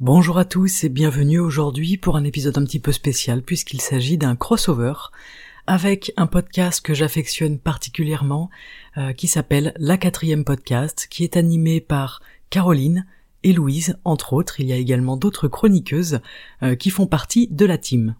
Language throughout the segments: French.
Bonjour à tous et bienvenue aujourd'hui pour un épisode un petit peu spécial puisqu'il s'agit d'un crossover avec un podcast que j'affectionne particulièrement euh, qui s'appelle La quatrième podcast qui est animé par Caroline et Louise entre autres. Il y a également d'autres chroniqueuses euh, qui font partie de la team.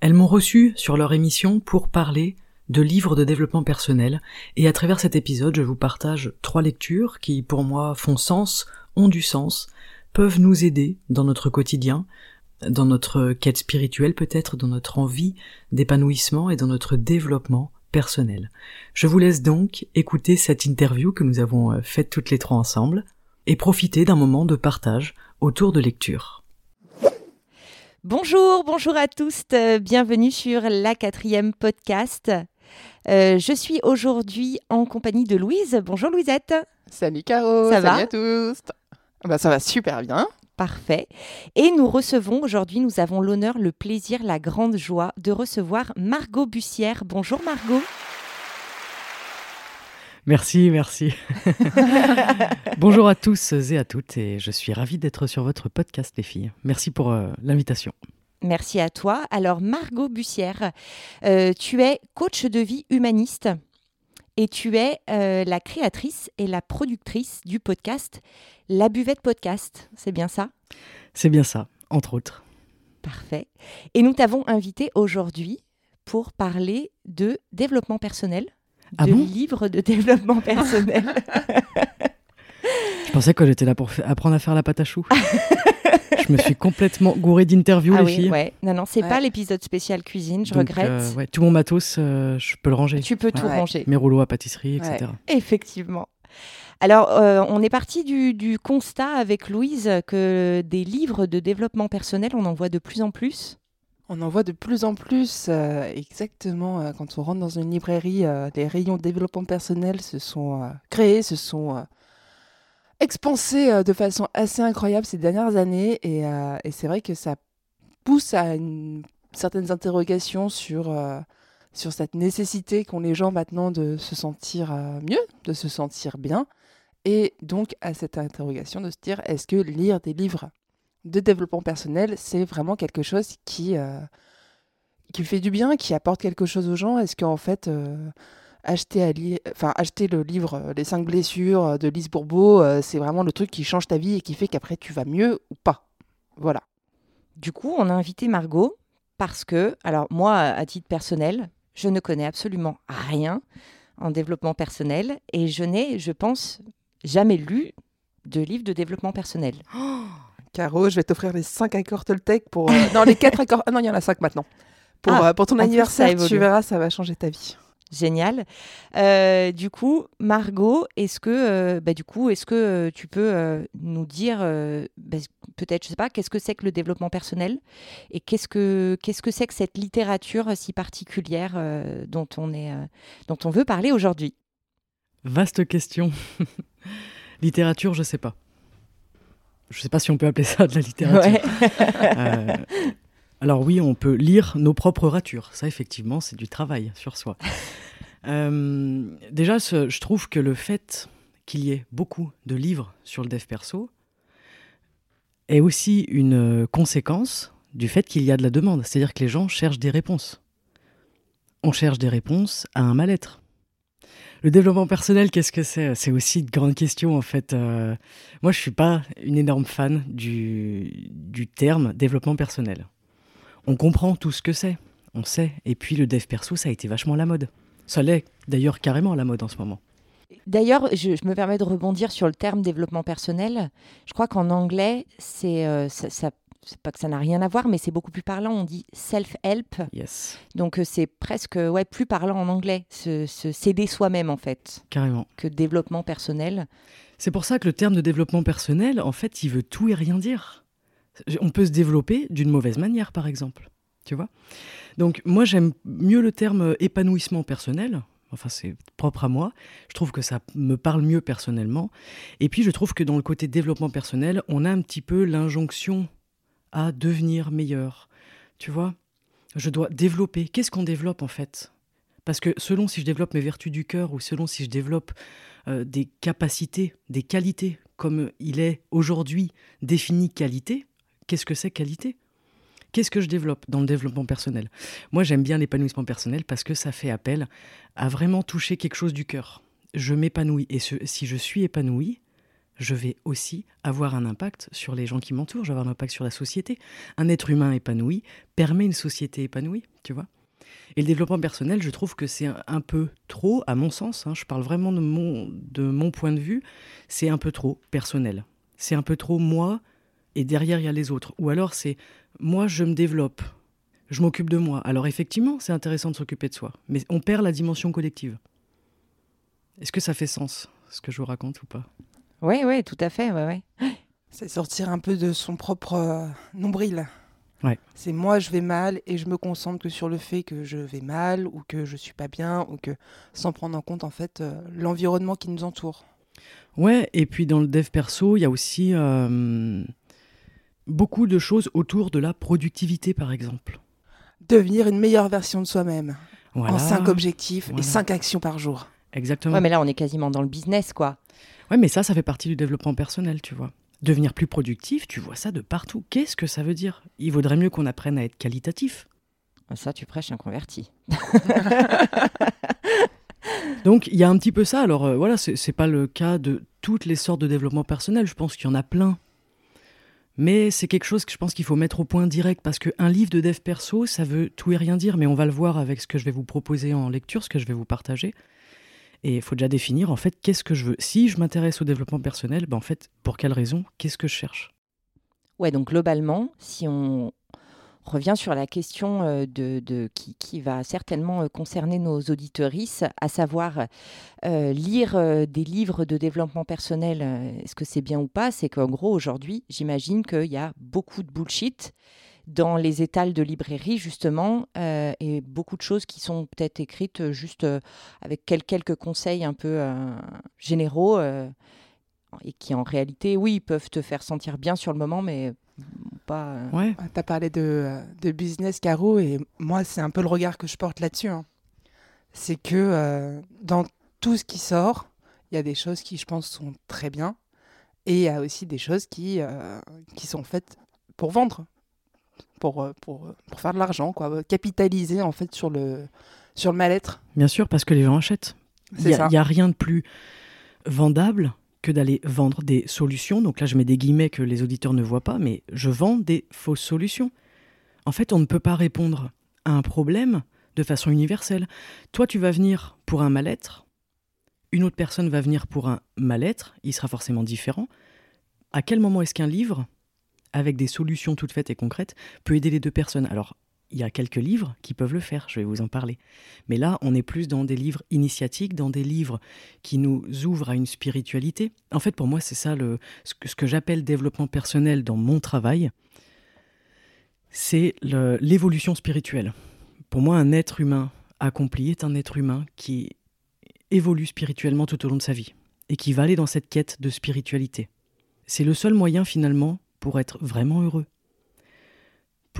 Elles m'ont reçu sur leur émission pour parler de livres de développement personnel et à travers cet épisode je vous partage trois lectures qui pour moi font sens, ont du sens, peuvent nous aider dans notre quotidien, dans notre quête spirituelle peut-être, dans notre envie d'épanouissement et dans notre développement personnel. Je vous laisse donc écouter cette interview que nous avons euh, faite toutes les trois ensemble et profiter d'un moment de partage autour de lecture. Bonjour, bonjour à tous, euh, bienvenue sur la quatrième podcast. Euh, je suis aujourd'hui en compagnie de Louise. Bonjour Louisette. Salut Caro, Ça salut va à tous. Bah, ça va super bien. Parfait. Et nous recevons aujourd'hui, nous avons l'honneur, le plaisir, la grande joie de recevoir Margot Bussière. Bonjour Margot. Merci, merci. Bonjour à tous et à toutes et je suis ravi d'être sur votre podcast les filles. Merci pour euh, l'invitation. Merci à toi. Alors Margot Bussière, euh, tu es coach de vie humaniste et tu es euh, la créatrice et la productrice du podcast La Buvette Podcast. C'est bien ça? C'est bien ça, entre autres. Parfait. Et nous t'avons invité aujourd'hui pour parler de développement personnel, Ah de bon? livres de développement personnel. Je pensais que j'étais là pour apprendre à faire la pâte à choux. je me suis complètement gouré d'interviews ah les oui, filles. ouais. Non, non, c'est Ouais. pas l'épisode spécial cuisine, je Donc, regrette. euh, ouais, tout mon matos, euh, je peux le ranger. Tu peux tout ranger. Mes rouleaux à pâtisserie, etc. Effectivement. Alors, euh, on est parti du, du constat avec Louise que des livres de développement personnel, on en voit de plus en plus. On en voit de plus en plus, euh, exactement, euh, quand on rentre dans une librairie, euh, les rayons développement personnel se sont euh, créés, se sont expansés euh, de façon assez incroyable ces dernières années. Et, euh, c'est vrai que ça pousse à certaines interrogations sur, euh, sur cette nécessité qu'ont les gens maintenant de se sentir mieux, de se sentir bien. Et donc à cette interrogation de se dire, est-ce que lire des livres de développement personnel, c'est vraiment quelque chose qui, qui fait du bien, qui apporte quelque chose aux gens? Est-ce qu'en fait, acheter, à li- enfin, acheter le livre euh, Les 5 blessures euh, de Lise Bourbeau, euh, c'est vraiment le truc qui change ta vie et qui fait qu'après tu vas mieux ou pas Voilà. Du coup, on a invité Margot parce que, alors moi, à titre personnel, je ne connais absolument rien en développement personnel et je n'ai, je pense, jamais lu de livre de développement personnel. Caro, je vais t'offrir les 5 accords Toltec pour... euh, non, les 4 accords... Ah non, il y en a 5 maintenant. Pour, Ah, euh, pour ton anniversaire, tu verras, ça va changer ta vie. Génial. Euh, du coup, Margot, est-ce que, euh, bah, du coup, est-ce que euh, tu peux nous dire, bah, peut-être, je sais pas, qu'est-ce que c'est que le développement personnel et qu'est-ce que qu'est-ce que c'est que cette littérature si particulière dont on est, dont on veut parler aujourd'hui? Vaste question. littérature, je sais pas. Je sais pas si on peut appeler ça de la littérature. Ouais. Alors oui, on peut lire nos propres ratures. Ça, effectivement, c'est du travail sur soi. Euh, déjà, ce- je trouve que le fait qu'il y ait beaucoup de livres sur le dev perso est aussi une euh, conséquence du fait qu'il y a de la demande. C'est-à-dire que les gens cherchent des réponses. On cherche des réponses à un mal-être. Le développement personnel, qu'est-ce que c'est? C'est aussi une grande question en fait. Euh, moi, je suis pas une énorme fan du, du terme développement personnel. On comprend tout ce que c'est, on sait. Et puis le dev perso, ça a été vachement la mode. Ça l'est d'ailleurs carrément la mode en ce moment. D'ailleurs, je, je me permets de rebondir sur le terme développement personnel. Je crois qu'en anglais, c'est euh, ça, ça- c'est pas que ça n'a rien à voir, mais c'est beaucoup plus parlant. On dit self-help. Yes, Donc euh, c'est presque ouais, plus parlant en anglais, se, se s'aider soi-même en fait, carrément. que développement personnel. C'est pour ça que le terme de développement personnel, en fait, il veut tout et rien dire. On peut se développer d'une mauvaise manière, par exemple. Tu vois Donc, moi, j'aime mieux le terme épanouissement personnel. Enfin, c'est propre à moi. Je trouve que ça me parle mieux personnellement. Et puis, je trouve que dans le côté développement personnel, on a un petit peu l'injonction à devenir meilleur. Tu vois Je dois développer. Qu'est-ce qu'on développe, en fait? Parce que selon si je développe mes vertus du cœur ou selon si je développe euh, des capacités, des qualités comme il est aujourd'hui défini qualité, qu'est-ce que c'est qualité? Qu'est-ce que je développe dans le développement personnel? Moi, j'aime bien l'épanouissement personnel parce que ça fait appel à vraiment toucher quelque chose du cœur. Je m'épanouis et si je suis épanoui, je vais aussi avoir un impact sur les gens qui m'entourent, je vais avoir un impact sur la société. Un être humain épanoui permet une société épanouie, tu vois? Et le développement personnel, je trouve que c'est un, peu trop, à mon sens, hein, je parle vraiment de mon, de mon point de vue, c'est un peu trop personnel. C'est un peu trop moi, et derrière il y a les autres. Ou alors c'est moi je me développe, je m'occupe de moi. Alors effectivement, c'est intéressant de s'occuper de soi, mais on perd la dimension collective. Est-ce que ça fait sens, ce que je vous raconte ou pas? Oui, oui, tout à fait. Ouais, ouais. C'est sortir un peu de son propre euh, nombril. Ouais. C'est moi, je vais mal et je me concentre que sur le fait que je vais mal ou que je suis pas bien ou que sans prendre en compte en fait euh, l'environnement qui nous entoure. Ouais, et puis dans le dev perso, il y a aussi euh, beaucoup de choses autour de la productivité, par exemple. Devenir une meilleure version de soi-même. Voilà. En cinq objectifs Voilà. et cinq actions par jour. Exactement. Ouais, mais là, on est quasiment dans le business, quoi. Ouais, mais ça, ça fait partie du développement personnel, tu vois. Devenir plus productif, tu vois ça de partout. Qu'est-ce que ça veut dire? Il vaudrait mieux qu'on apprenne à être qualitatif. Ça, tu prêches un converti. Donc il y a un petit peu ça. Alors euh, voilà, c'est c'est pas le cas de toutes les sortes de développement personnel. Je pense qu'il y en a plein. Mais c'est quelque chose que je pense qu'il faut mettre au point direct parce qu'un livre de dev perso, ça veut tout et rien dire. Mais on va le voir avec ce que je vais vous proposer en lecture, ce que je vais vous partager. Et il faut déjà définir en fait qu'est-ce que je veux. Si je m'intéresse au développement personnel, ben en fait, pour quelle raison Qu'est-ce que je cherche? Ouais, donc globalement, si on revient sur la question euh, de, qui, va certainement euh, concerner nos auditorices, à savoir euh, lire des livres de développement personnel, est-ce que c'est bien ou pas? C'est qu'en gros, aujourd'hui, j'imagine qu'il y a beaucoup de bullshit dans les étals de librairie, justement, et beaucoup de choses qui sont peut-être écrites juste avec quel- quelques conseils un peu généraux. et qui en réalité, oui, peuvent te faire sentir bien sur le moment, mais pas. euh, Ouais. Tu as parlé de, euh, de business, Caro, et moi, c'est un peu le regard que je porte là-dessus. hein. C'est que euh, dans tout ce qui sort, il y a des choses qui, je pense, sont très bien, et il y a aussi des choses qui, euh, qui sont faites pour vendre, pour, euh, pour, euh, pour faire de l'argent, quoi, capitaliser en fait sur le, sur le mal-être. Bien sûr, parce que les gens achètent. Il n'y a, rien de plus vendable que d'aller vendre des solutions. Donc là, je mets des guillemets que les auditeurs ne voient pas, mais je vends des fausses solutions. En fait, on ne peut pas répondre à un problème de façon universelle. Toi, tu vas venir pour un mal-être, une autre personne va venir pour un mal-être, il sera forcément différent. À quel moment est-ce qu'un livre, avec des solutions toutes faites et concrètes, peut aider les deux personnes? Alors, il y a quelques livres qui peuvent le faire, je vais vous en parler. Mais là, on est plus dans des livres initiatiques, dans des livres qui nous ouvrent à une spiritualité. En fait, pour moi, c'est ça le, ce que, que j'appelle développement personnel dans mon travail. C'est l'évolution spirituelle. Pour moi, un être humain accompli est un être humain qui évolue spirituellement tout au long de sa vie et qui va aller dans cette quête de spiritualité. C'est le seul moyen finalement pour être vraiment heureux,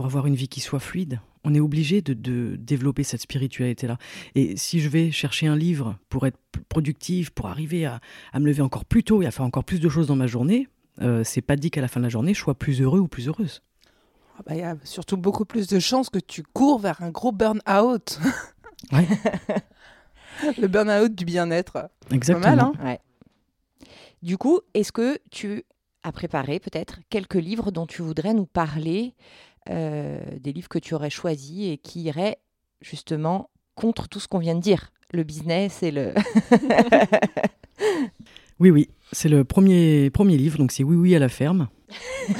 pour avoir une vie qui soit fluide. On est obligé de, de développer cette spiritualité-là. Et si je vais chercher un livre pour être productif, pour arriver à, à me lever encore plus tôt et à faire encore plus de choses dans ma journée, euh, c'est pas dit qu'à la fin de la journée, je sois plus heureux ou plus heureuse. Ah bah, Il y a surtout beaucoup plus de chances que tu cours vers un gros burn-out. Ouais. le burn-out du bien-être. Exactement. mal, hein Ouais. Du coup, est-ce que tu as préparé peut-être quelques livres dont tu voudrais nous parler, euh, des livres que tu aurais choisis et qui iraient justement contre tout ce qu'on vient de dire, le business et le. Oui, oui. C'est le premier, premier livre, donc c'est Oui, oui à la ferme.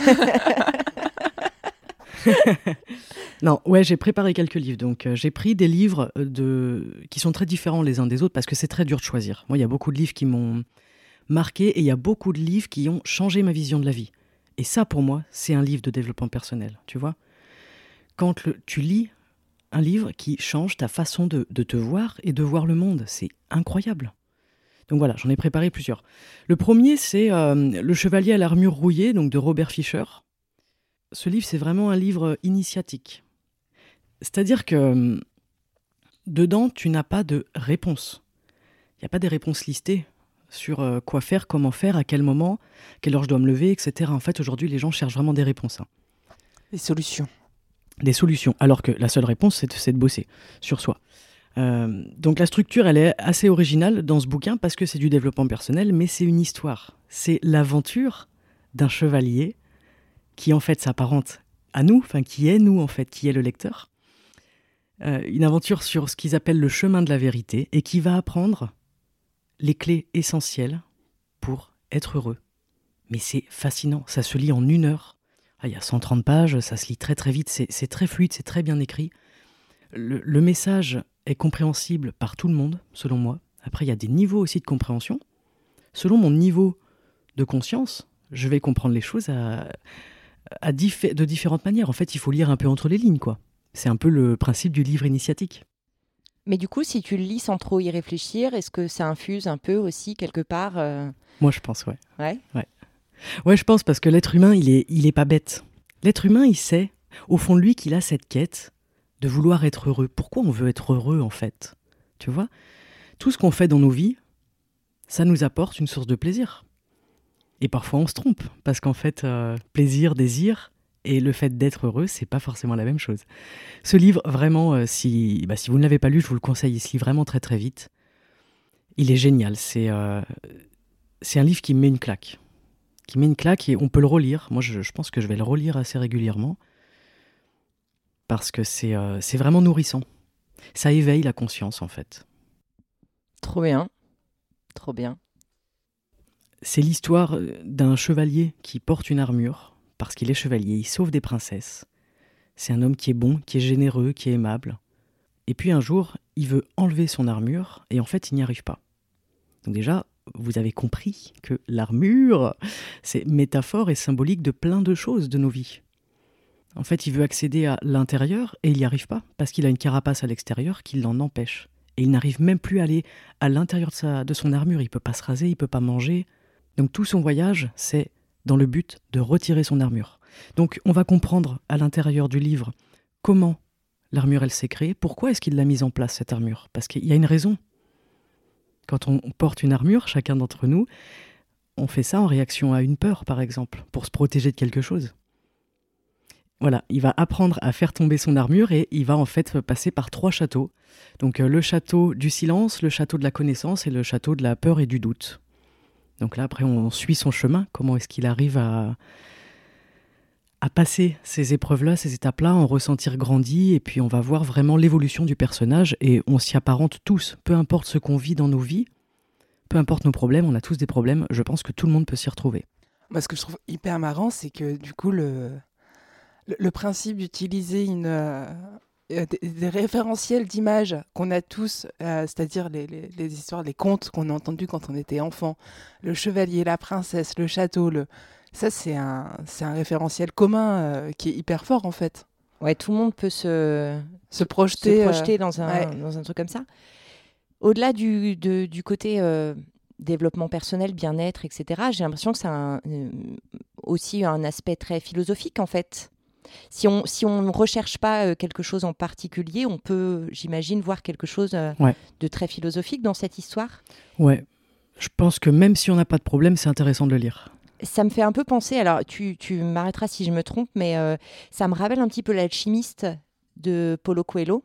non, ouais, j'ai préparé quelques livres. Donc, euh, j'ai pris des livres euh, de... qui sont très différents les uns des autres parce que c'est très dur de choisir. Moi, il y a beaucoup de livres qui m'ont marqué et il y a beaucoup de livres qui ont changé ma vision de la vie. Et ça, pour moi, c'est un livre de développement personnel, tu vois. Quand tu lis un livre qui change ta façon de, de te voir et de voir le monde, c'est incroyable. Donc voilà, j'en ai préparé plusieurs. Le premier, c'est euh, Le Chevalier à l'armure rouillée, donc de Robert Fischer. Ce livre, c'est vraiment un livre initiatique. C'est-à-dire que euh, dedans, tu n'as pas de réponse. Il n'y a pas des réponses listées. Sur euh, quoi faire, comment faire, à quel moment, quelle heure je dois me lever, etc. En fait, aujourd'hui, les gens cherchent vraiment des réponses. hein. Des solutions. des solutions, alors que la seule réponse, c'est de, bosser sur soi. Euh, donc la structure, elle est assez originale dans ce bouquin parce que c'est du développement personnel, mais c'est une histoire. C'est l'aventure d'un chevalier qui en fait s'apparente à nous, enfin qui est nous en fait, qui est le lecteur. Euh, une aventure sur ce qu'ils appellent le chemin de la vérité et qui va apprendre les clés essentielles pour être heureux. Mais c'est fascinant, ça se lit en une heure. Ah, il y a 130 pages, ça se lit très très vite, c'est très fluide, c'est très bien écrit. Le, message est compréhensible par tout le monde, selon moi. Après, il y a des niveaux aussi de compréhension. Selon mon niveau de conscience, je vais comprendre les choses à, à de différentes manières. En fait, il faut lire un peu entre les lignes, quoi. C'est un peu le principe du livre initiatique. Mais du coup, si tu le lis sans trop y réfléchir, est-ce que ça infuse un peu aussi quelque part euh, Moi, je pense, ouais. Ouais. Ouais, je pense parce que l'être humain, il est, il est pas bête. L'être humain, il sait, au fond de lui, qu'il a cette quête de vouloir être heureux. Pourquoi on veut être heureux, en fait? Tu vois? Tout ce qu'on fait dans nos vies, ça nous apporte une source de plaisir. Et parfois, on se trompe parce qu'en fait, euh, plaisir, désir et le fait d'être heureux, c'est pas forcément la même chose. Ce livre, vraiment, euh, si, bah, si vous ne l'avez pas lu, je vous le conseille. Il se lit vraiment très très vite. Il est génial. C'est euh, un livre qui me met une claque qui met une claque et on peut le relire. Moi, je, je pense que je vais le relire assez régulièrement parce que c'est euh, c'est vraiment nourrissant. Ça éveille la conscience, en fait. Trop bien. Trop bien. C'est l'histoire d'un chevalier qui porte une armure parce qu'il est chevalier, il sauve des princesses. C'est un homme qui est bon, qui est généreux, qui est aimable. Et puis un jour, il veut enlever son armure et en fait, il n'y arrive pas. Donc déjà, vous avez compris que l'armure, c'est métaphore et symbolique de plein de choses de nos vies. En fait, il veut accéder à l'intérieur et il n'y arrive pas parce qu'il a une carapace à l'extérieur qui l'en empêche. Et il n'arrive même plus à aller à l'intérieur de, sa- de son armure. Il peut pas se raser, il peut pas manger. Donc tout son voyage, c'est dans le but de retirer son armure. Donc on va comprendre à l'intérieur du livre comment l'armure elle s'est créée, pourquoi est-ce qu'il l'a mise en place cette armure? Parce qu'il y a une raison. Quand on porte une armure, chacun d'entre nous, on fait ça en réaction à une peur, par exemple, pour se protéger de quelque chose. Voilà, il va apprendre à faire tomber son armure et il va en fait passer par trois châteaux. Donc euh, le château du silence, le château de la connaissance et le château de la peur et du doute. Donc là, après, on suit son chemin. Comment est-ce qu'il arrive à, à passer ces épreuves-là, ces étapes-là, en ressentir grandi, et puis on va voir vraiment l'évolution du personnage, et on s'y apparente tous, peu importe ce qu'on vit dans nos vies, peu importe nos problèmes, on a tous des problèmes, je pense que tout le monde peut s'y retrouver. Moi, ce que je trouve hyper marrant, c'est que du coup, le, le, le principe d'utiliser une, euh, des, des référentiels d'images qu'on a tous, euh, c'est-à-dire les, les- les histoires, les contes qu'on a entendus quand on était enfant, le chevalier, la princesse, le château, le... ça, c'est un, référentiel commun euh, qui est hyper fort en fait. Ouais, tout le monde peut se, Se projeter. se projeter dans, un, ouais. dans un truc comme ça. Au-delà du, de- du côté développement personnel, bien-être, etc., j'ai l'impression que c'est aussi un aspect très philosophique, en fait. Si on si on ne recherche pas euh, quelque chose en particulier, on peut, j'imagine, voir quelque chose euh, Ouais. de très philosophique dans cette histoire? Ouais, je pense que même si on n'a pas de problème, c'est intéressant de le lire. Ça me fait un peu penser, alors tu, tu m'arrêteras si je me trompe, mais euh, ça me rappelle un petit peu l'alchimiste de Paulo Coelho.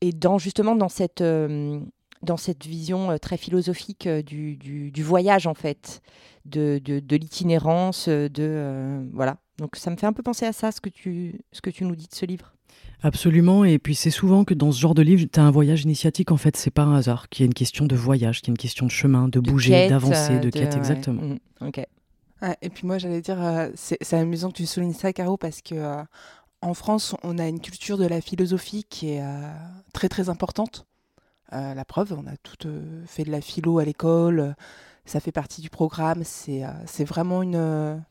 Et dans, justement dans cette, euh, dans cette vision euh, très philosophique du, du, du voyage, en fait, de, de, de l'itinérance, de... voilà. Donc ça me fait un peu penser à ça, ce que tu, ce que tu nous dis de ce livre. Absolument, et puis c'est souvent que dans ce genre de livre, tu as un voyage initiatique, en fait, c'est pas un hasard, qu'il y a une question de voyage, qu'il y a une question de chemin, de, De bouger, d'avancer, euh, de quête, ouais. exactement. Ok. Ouais, et puis moi, j'allais dire, euh, c'est amusant que tu soulignes ça, Caro, parce que euh, en France, on a une culture de la philosophie qui est euh, très très importante. Euh, la preuve, on a tout euh, fait de la philo à l'école, ça fait partie du programme, c'est euh, c'est vraiment une...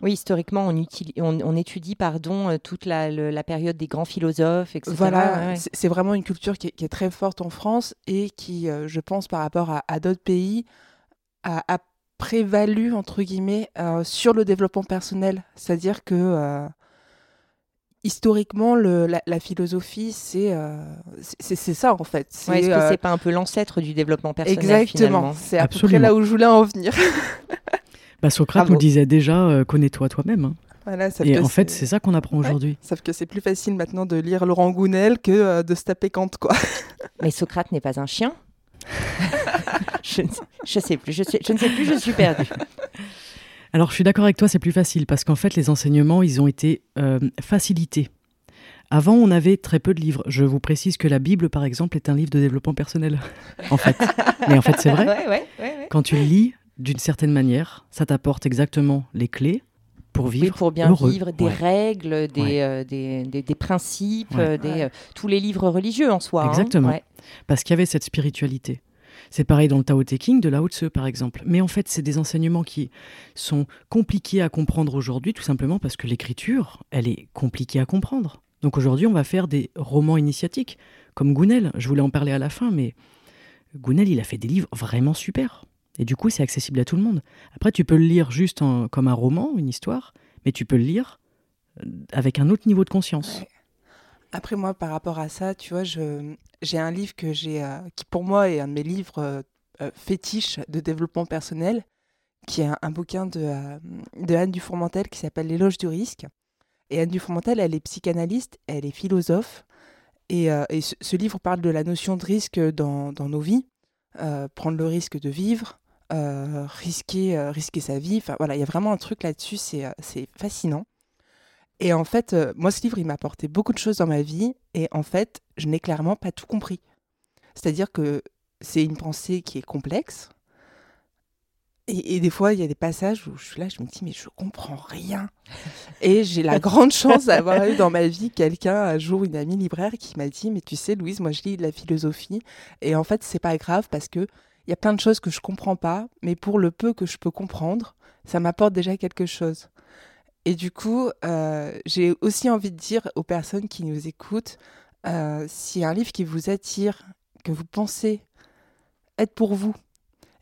Oui, historiquement, on, utili- on, on étudie pardon, euh, toute la, le- la période des grands philosophes, etc. Voilà, Ouais, c'est- vraiment une culture qui est, qui est très forte en France et qui, euh, je pense, par rapport à, à d'autres pays, a, a prévalu, entre guillemets, euh, sur le développement personnel. C'est-à-dire que euh, historiquement, le, la, la philosophie, c'est euh, c'est c'est ça en fait. C'est, Ouais, Est-ce que c'est pas un peu l'ancêtre du développement personnel exactement. finalement? C'est à peu près là où je voulais en venir. Bah, Socrate nous disait déjà euh, connais-toi toi-même. hein. voilà, Et en fait, c'est ça qu'on apprend aujourd'hui. Sauf que c'est plus facile maintenant de lire Laurent Gounel que euh, de se taper Kant, quoi. Mais Socrate n'est pas un chien je, ne sais, je sais plus, je, sais- je ne sais plus, je suis perdue. Alors, je suis d'accord avec toi, c'est plus facile parce qu'en fait, les enseignements, ils ont été euh, facilités. Avant, on avait très peu de livres. Je vous précise que la Bible, par exemple, est un livre de développement personnel. En fait. Mais en fait, c'est vrai. Ouais, ouais, ouais, ouais. Quand tu le lis d'une certaine manière, ça t'apporte exactement les clés pour Oui, vivre. pour bien heureux. vivre, des Ouais. règles, des, Ouais. euh, des, des- des principes, Ouais. euh, des, euh, tous les livres religieux en soi. hein. Exactement. Ouais. Parce qu'il y avait cette spiritualité. C'est pareil dans le Tao Te Ching de Lao Tse, par exemple. Mais en fait, c'est des enseignements qui sont compliqués à comprendre aujourd'hui, tout simplement parce que l'écriture, elle est compliquée à comprendre. Donc aujourd'hui, on va faire des romans initiatiques, comme Gounel. Je voulais en parler à la fin, mais Gounel, il a fait des livres vraiment super. Et du coup, c'est accessible à tout le monde. Après, tu peux le lire juste comme un roman, une histoire, mais tu peux le lire euh, avec un autre niveau de conscience. Après, moi, par rapport à ça, tu vois, j'ai un livre que j'ai, euh, qui pour moi est un de mes livres euh, euh, fétiches de développement personnel, qui est un, bouquin de, euh, de Anne Dufourmentel qui s'appelle L'éloge du risque. Et Anne Dufourmentel, elle est psychanalyste, elle est philosophe. Et, et ce, ce livre parle de la notion de risque dans, dans nos vies, prendre le risque de vivre, euh, risquer, euh, risquer sa vie. Enfin voilà, il y a vraiment un truc là-dessus, c'est, euh, fascinant. Et en fait, moi, ce livre, il m'a apporté beaucoup de choses dans ma vie. Et en fait, je n'ai clairement pas tout compris. C'est-à-dire que c'est une pensée qui est complexe. Et, et des fois, il y a des passages où je suis là, je me dis, mais je comprends rien. Et j'ai la grande chance d'avoir eu dans ma vie quelqu'un, un jour, une amie libraire, qui m'a dit, mais tu sais, Louise, moi, je lis de la philosophie. Et en fait, c'est pas grave parce que il y a plein de choses que je comprends pas, mais pour le peu que je peux comprendre, ça m'apporte déjà quelque chose. Et du coup, euh, j'ai aussi envie de dire aux personnes qui nous écoutent, euh, a un livre qui vous attire, que vous pensez être pour vous,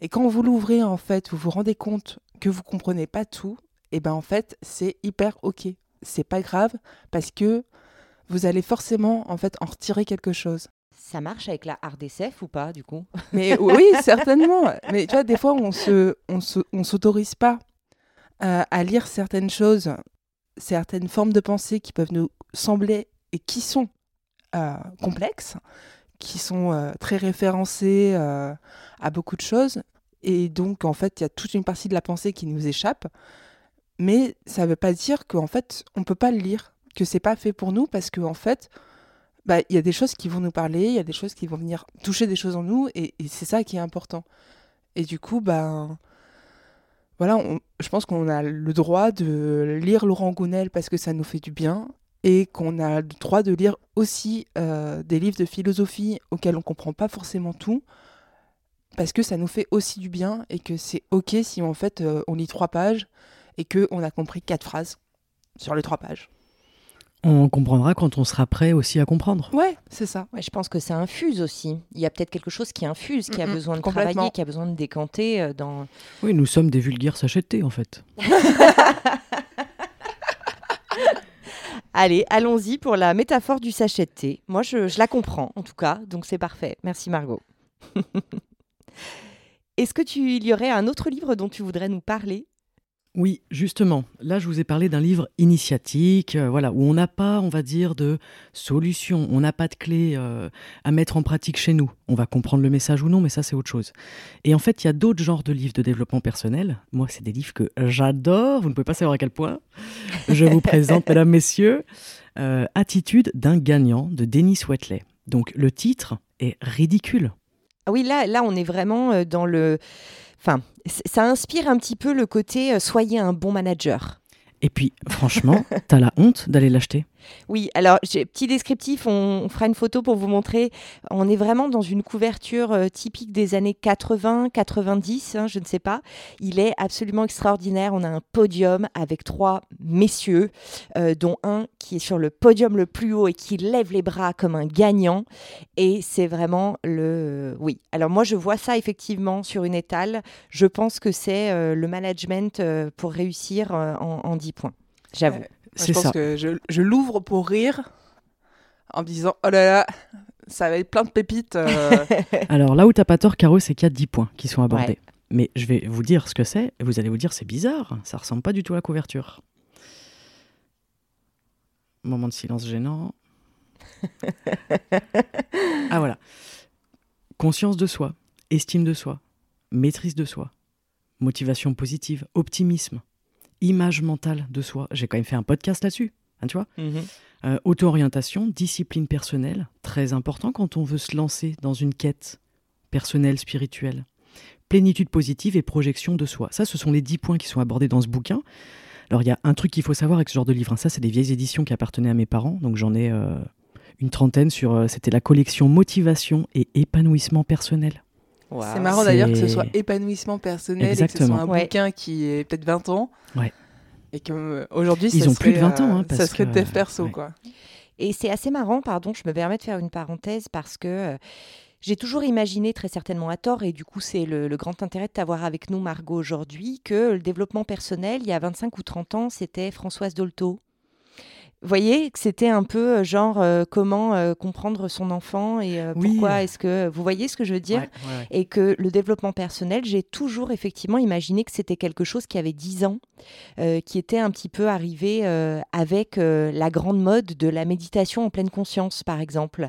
et quand vous l'ouvrez, en fait, vous vous rendez compte que vous comprenez pas tout, et ben en fait, c'est hyper ok. C'est pas grave parce que vous allez forcément en fait en retirer quelque chose. Ça marche avec la RDCF ou pas, du coup? Mais oui, certainement. Mais tu vois, des fois, on se, on se, on s'autorise pas euh, à lire certaines choses, certaines formes de pensée qui peuvent nous sembler et qui sont euh, complexes, qui sont euh, très référencées à beaucoup de choses. Et donc, en fait, il y a toute une partie de la pensée qui nous échappe. Mais ça ne veut pas dire qu'en fait, on peut pas le lire, que c'est pas fait pour nous, parce qu'en en fait, bah, il y a des choses qui vont nous parler, il y a des choses qui vont venir toucher des choses en nous, et, c'est ça qui est important. Et du coup, ben, voilà, je pense qu'on a le droit de lire Laurent Gounel parce que ça nous fait du bien, et qu'on a le droit de lire aussi euh, des livres de philosophie auxquels on comprend pas forcément tout, parce que ça nous fait aussi du bien, et que c'est ok si en fait euh, on lit trois pages et que on a compris quatre phrases sur les trois pages. On comprendra quand on sera prêt aussi à comprendre. Ouais, c'est ça. Ouais, je pense que ça infuse aussi. Il y a peut-être quelque chose qui infuse, qui a besoin de travailler, qui a besoin de décanter euh, dans. Oui, nous sommes des vulgaires sachets de thé, en fait. Allez, allons-y pour la métaphore du sachet de thé. Moi, je, je la comprends, en tout cas, donc c'est parfait. Merci Margot. Est-ce que tu il y aurait un autre livre dont tu voudrais nous parler? Oui, justement, là je vous ai parlé d'un livre initiatique, euh, voilà, où on n'a pas, on va dire, de solution, on n'a pas de clé euh, à mettre en pratique chez nous. On va comprendre le message ou non, mais ça c'est autre chose. Et en fait, il y a d'autres genres de livres de développement personnel. Moi, c'est des livres que j'adore, vous ne pouvez pas savoir à quel point. Je vous présente, mesdames, messieurs, euh, Attitude d'un gagnant de Denis Wetley. Donc le titre est ridicule. Ah oui, là, là, on est vraiment dans le. Enfin, ça inspire un petit peu le côté euh, soyez un bon manager. Et puis, franchement, t'as la honte d'aller l'acheter Oui, alors, petit descriptif, on, fera une photo pour vous montrer. On est vraiment dans une couverture euh, typique des années 80, 90, hein, je ne sais pas. Il est absolument extraordinaire. On a un podium avec trois messieurs, euh, dont un qui est sur le podium le plus haut et qui lève les bras comme un gagnant. Et c'est vraiment le... Oui, alors moi, je vois ça effectivement sur une étale. Je pense que c'est euh, le management pour réussir en, en 10 points. J'avoue. Je pense ça. que je, je l'ouvre pour rire en me disant oh là là, ça va être plein de pépites. euh. Alors là où t'as pas tort, Caro, c'est qu'il y a 10 points qui sont abordés. Ouais. Mais je vais vous dire ce que c'est, et vous allez vous dire c'est bizarre, ça ressemble pas du tout à la couverture. Moment de silence gênant. ah voilà. Conscience de soi, estime de soi, maîtrise de soi, motivation positive, optimisme, image mentale de soi. J'ai quand même fait un podcast là-dessus, hein, tu vois. Euh, auto-orientation, discipline personnelle, très important quand on veut se lancer dans une quête personnelle, spirituelle. Plénitude positive et projection de soi. Ça, ce sont les dix points qui sont abordés dans ce bouquin. Alors, il y a un truc qu'il faut savoir avec ce genre de livre. hein. Ça, c'est des vieilles éditions qui appartenaient à mes parents. Donc, j'en ai euh, une trentaine sur. euh, C'était la collection Motivation et épanouissement personnel. C'est marrant d'ailleurs que ce soit épanouissement personnel et que ce Exactement. soit un Ouais. bouquin qui est peut-être 20 ans. Ouais. Et que euh, aujourd'hui, Ils ça ont plus de serait, 20 ans, hein, euh, ça parce serait que- dev perso, ouais. quoi. Et c'est assez marrant, pardon, je me permets de faire une parenthèse parce que euh, j'ai toujours imaginé, très certainement à tort, et du coup c'est le, le grand intérêt de t'avoir avec nous, Margot, aujourd'hui, que le développement personnel, il y a 25 ou 30 ans, c'était Françoise Dolto. Vous voyez que c'était un peu euh, genre euh, comment euh, comprendre son enfant et euh, Oui. pourquoi est-ce que... Vous voyez ce que je veux dire? Ouais, ouais, ouais. et que le développement personnel, j'ai toujours effectivement imaginé que c'était quelque chose qui avait 10 ans, euh, qui était un petit peu arrivé euh, avec euh, la grande mode de la méditation en pleine conscience, par exemple.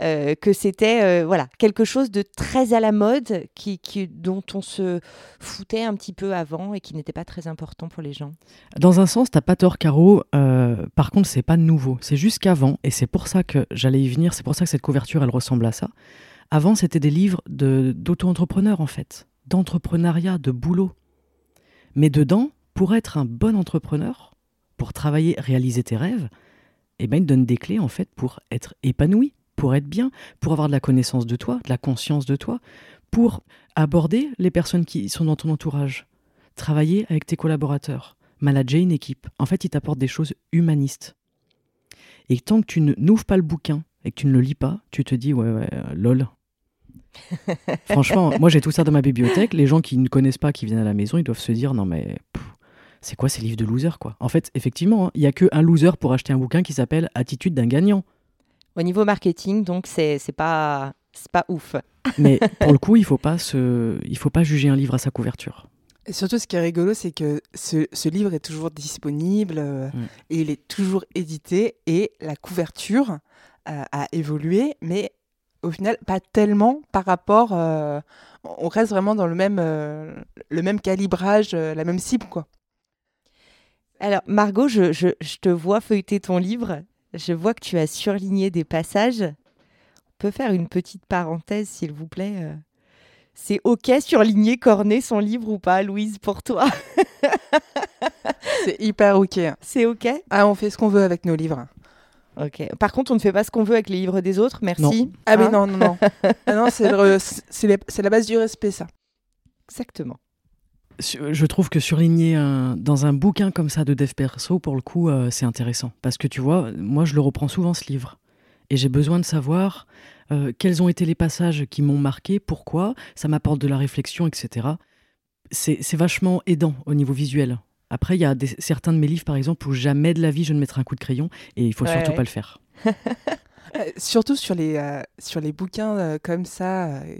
Euh, que c'était euh, voilà quelque chose de très à la mode, qui, qui- dont on se foutait un petit peu avant et qui n'était pas très important pour les gens. Dans un sens, t'as pas tort, Caro. Euh, par contre, c'est pas nouveau. C'est juste qu'avant, et c'est pour ça que j'allais y venir, c'est pour ça que cette couverture, elle ressemble à ça. Avant, c'était des livres de- d'auto-entrepreneurs, en fait. D'entrepreneuriat, de boulot. Mais dedans, pour être un bon entrepreneur, pour travailler, réaliser tes rêves, eh ben, il te des clés, en fait, pour être épanoui, pour être bien, pour avoir de la connaissance de toi, de la conscience de toi, pour aborder les personnes qui sont dans ton entourage, travailler avec tes collaborateurs, manager une équipe. En fait, il t'apporte des choses humanistes. Et tant que tu ne- n'ouvres pas le bouquin et que tu ne le lis pas, tu te dis, ouais, ouais, euh, lol. Franchement, moi j'ai tout ça dans ma bibliothèque. Les gens qui ne connaissent pas, qui viennent à la maison, ils doivent se dire, non mais c'est quoi ces livres de loser quoi? En fait, effectivement, hein, il y a que un loser pour acheter un bouquin qui s'appelle Attitude d'un gagnant. Au niveau marketing, donc c'est c'est pas c'est pas ouf. Mais pour le coup, il faut pas se, il faut pas juger un livre à sa couverture. Et surtout, ce qui est rigolo, c'est que ce, ce livre est toujours disponible euh, Mm. et il est toujours édité et la couverture euh, a évolué, mais au final, pas tellement par rapport. euh, on reste vraiment dans le même, euh, le même calibrage, euh, la même cible, quoi. Alors, Margot, je, je- je te vois feuilleter ton livre. Je vois que tu as surligné des passages. On peut faire une petite parenthèse, s'il vous plaît. C'est OK surligner, corner son livre ou pas, Louise, pour toi? C'est hyper OK. C'est OK? Ah, on fait ce qu'on veut avec nos livres. OK. Par contre, on ne fait pas ce qu'on veut avec les livres des autres, merci. Ah, mais Hein? non, non, non. Ah non, c'est le- c'est les- c'est la base du respect, ça. Exactement. Je trouve que surligner un- dans un bouquin comme ça de dev perso, pour le coup, euh, c'est intéressant. Parce que tu vois, moi, je le reprends souvent, ce livre. Et j'ai besoin de savoir euh, quels ont été les passages qui m'ont marqué, pourquoi, ça m'apporte de la réflexion, etc. C'est c'est vachement aidant au niveau visuel. Après, il y a des- certains de mes livres, par exemple, où jamais de la vie je ne mettrai un coup de crayon, et il faut Ouais, surtout ouais. pas le faire. Euh, surtout sur les, euh, sur les bouquins euh, comme ça, euh,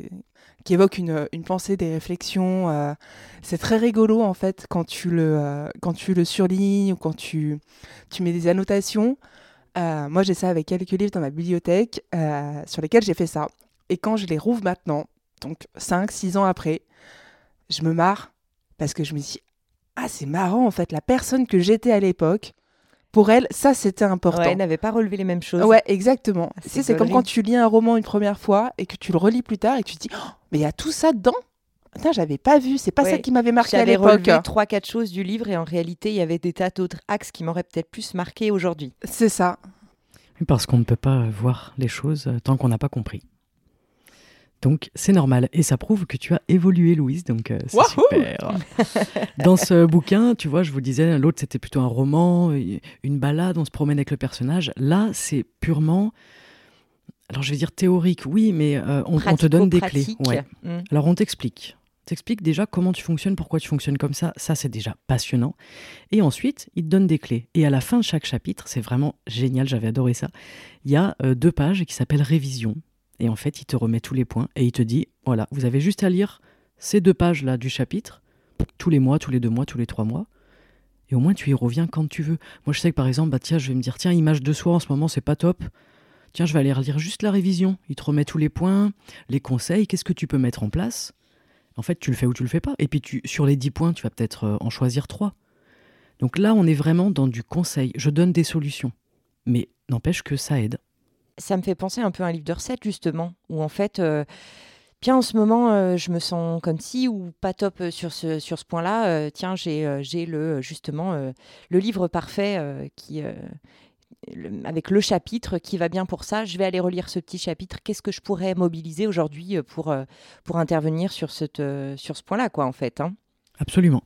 qui évoquent une, une pensée, des réflexions. euh, c'est très rigolo, en fait, quand tu le, euh, quand tu le surlignes ou quand tu, tu mets des annotations. Euh, moi, j'ai ça avec quelques livres dans ma bibliothèque euh, sur lesquels j'ai fait ça. Et quand je les rouvre maintenant, donc 5, 6 ans après, je me marre parce que je me dis Ah, c'est marrant, en fait, la personne que j'étais à l'époque, pour elle, ça, c'était important. Ouais, elle n'avait pas relevé les mêmes choses. Ouais, exactement. Ah, c'est comme quand tu lis un roman une première fois et que tu le relis plus tard et que tu te dis Oh, mais il y a tout ça dedans j'avais pas vu, c'est pas ça Ouais, qui m'avait marqué à J'avais l'époque. relevé trois, quatre choses du livre et en réalité, il y avait des tas d'autres axes qui m'auraient peut-être plus marqué aujourd'hui. C'est ça. Parce qu'on ne peut pas voir les choses tant qu'on n'a pas compris. Donc c'est normal. Et ça prouve que tu as évolué, Louise. Donc euh, c'est super. Dans ce bouquin, tu vois, je vous disais, l'autre c'était plutôt un roman, une balade, on se promène avec le personnage. Là, c'est purement. Alors je vais dire théorique, oui, mais euh, on, on te donne des clés. Ouais. Alors on t'explique. T'explique déjà comment tu fonctionnes, pourquoi tu fonctionnes comme ça. Ça, c'est déjà passionnant. Et ensuite, il te donne des clés. Et à la fin de chaque chapitre, c'est vraiment génial, j'avais adoré ça. Il y a euh, deux pages qui s'appellent révision. Et en fait, il te remet tous les points et il te dit voilà, vous avez juste à lire ces deux pages-là du chapitre, tous les mois, tous les deux mois, tous les trois mois. Et au moins, tu y reviens quand tu veux. Moi, je sais que par exemple, bah, tiens, je vais me dire tiens, image de soi en ce moment, c'est pas top. Tiens, je vais aller relire juste la révision. Il te remet tous les points, les conseils, qu'est-ce que tu peux mettre en place? En fait, tu le fais ou tu le fais pas. Et puis, tu, sur les 10 points, tu vas peut-être euh, en choisir 3. Donc là, on est vraiment dans du conseil. Je donne des solutions. Mais n'empêche que ça aide. Ça me fait penser un peu à un livre de recettes, justement, où en fait, euh, en ce moment, euh, je me sens comme si, ou pas top sur ce, sur ce point-là. tiens, j'ai j'ai le, justement le livre parfait qui, avec le chapitre qui va bien pour ça. Je vais aller relire ce petit chapitre. Qu'est-ce que je pourrais mobiliser aujourd'hui euh, pour, euh, pour intervenir sur, cette, euh, sur ce point-là, quoi, en fait. Hein Absolument.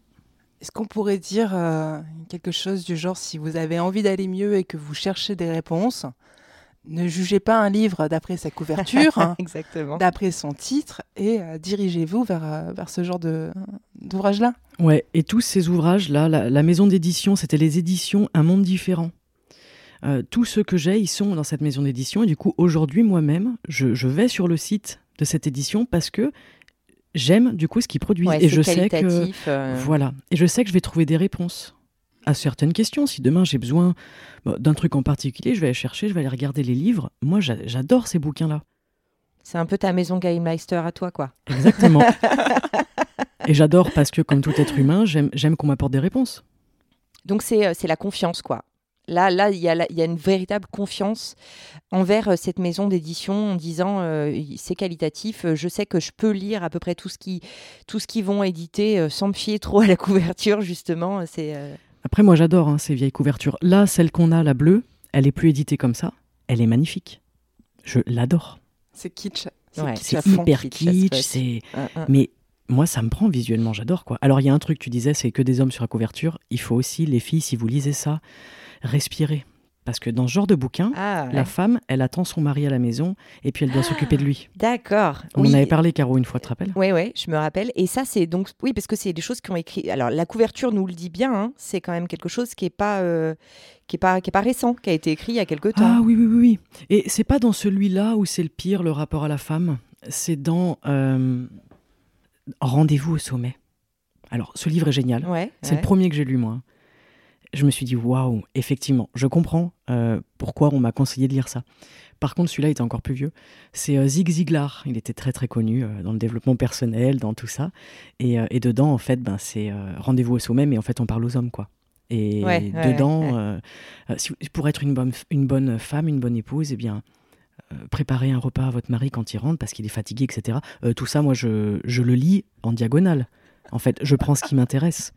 Est-ce qu'on pourrait dire quelque chose du genre, si vous avez envie d'aller mieux et que vous cherchez des réponses, ne jugez pas un livre d'après sa couverture, hein, d'après son titre, et dirigez-vous vers, vers ce genre d'ouvrage-là. Ouais, et tous ces ouvrages-là, la, la maison d'édition, c'était les éditions Un monde différent. Euh, tous ceux que j'ai, ils sont dans cette maison d'édition. Et du coup, aujourd'hui, moi-même, je, vais sur le site de cette édition parce que j'aime du coup ce qu'ils produisent. et je sais que euh. voilà. Et je sais que je vais trouver des réponses à certaines questions. Si demain j'ai besoin d'un truc en particulier, je vais aller chercher, je vais aller regarder les livres. Moi, j'adore ces bouquins-là. C'est un peu ta maison Game Meister à toi, quoi. Exactement. et j'adore parce que, comme tout être humain, j'aime qu'on m'apporte des réponses. Donc euh, c'est la confiance, quoi. Là, là, il y, a, une véritable confiance envers euh, cette maison d'édition en disant euh, c'est qualitatif. Euh, je sais que je peux lire à peu près tout ce qui, tout ce qu'ils vont éditer sans me fier trop à la couverture justement. C'est. Après, moi, j'adore hein, ces vieilles couvertures. Là, celle qu'on a, la bleue, elle est plus éditée comme ça. Elle est magnifique. Je l'adore. C'est kitsch. C'est hyper kitsch. c'est. Mais moi, ça me prend visuellement, j'adore quoi. Alors, il y a un truc, tu disais, c'est que des hommes sur la couverture. Il faut aussi, les filles, si vous lisez ça, respirer. Parce que dans ce genre de bouquin, ah, la femme, elle attend son mari à la maison et puis elle doit s'occuper de lui. D'accord. On en avait parlé, Caro, une fois, tu te rappelles? Oui, oui, je me rappelle. Et ça, c'est donc. Oui, parce que c'est des choses qui ont écrit. Alors, la couverture nous le dit bien, hein, c'est quand même quelque chose qui n'est pas, euh, qui est pas, qui est pas récent, qui a été écrit il y a quelque temps. Ah oui, oui, oui. oui. Et c'est pas dans celui-là où c'est le pire, le rapport à la femme? C'est dans euh, Rendez-vous au sommet. Alors, ce livre est génial. Ouais, c'est le premier que j'ai lu, moi je me suis dit waouh, effectivement, je comprends euh, pourquoi on m'a conseillé de lire ça. Par contre, celui-là était encore plus vieux. C'est euh, Zig Ziglar. Il était très très connu euh, dans le développement personnel, dans tout ça. Et, dedans, en fait, ben, c'est rendez-vous au sommet, mais en fait, on parle aux hommes, quoi. Et dedans, pour être une bonne, une bonne femme, une bonne épouse, eh bien, préparer un repas à votre mari quand il rentre parce qu'il est fatigué, etc. tout ça, moi, je, je le lis en diagonale. En fait, je prends ce qui m'intéresse.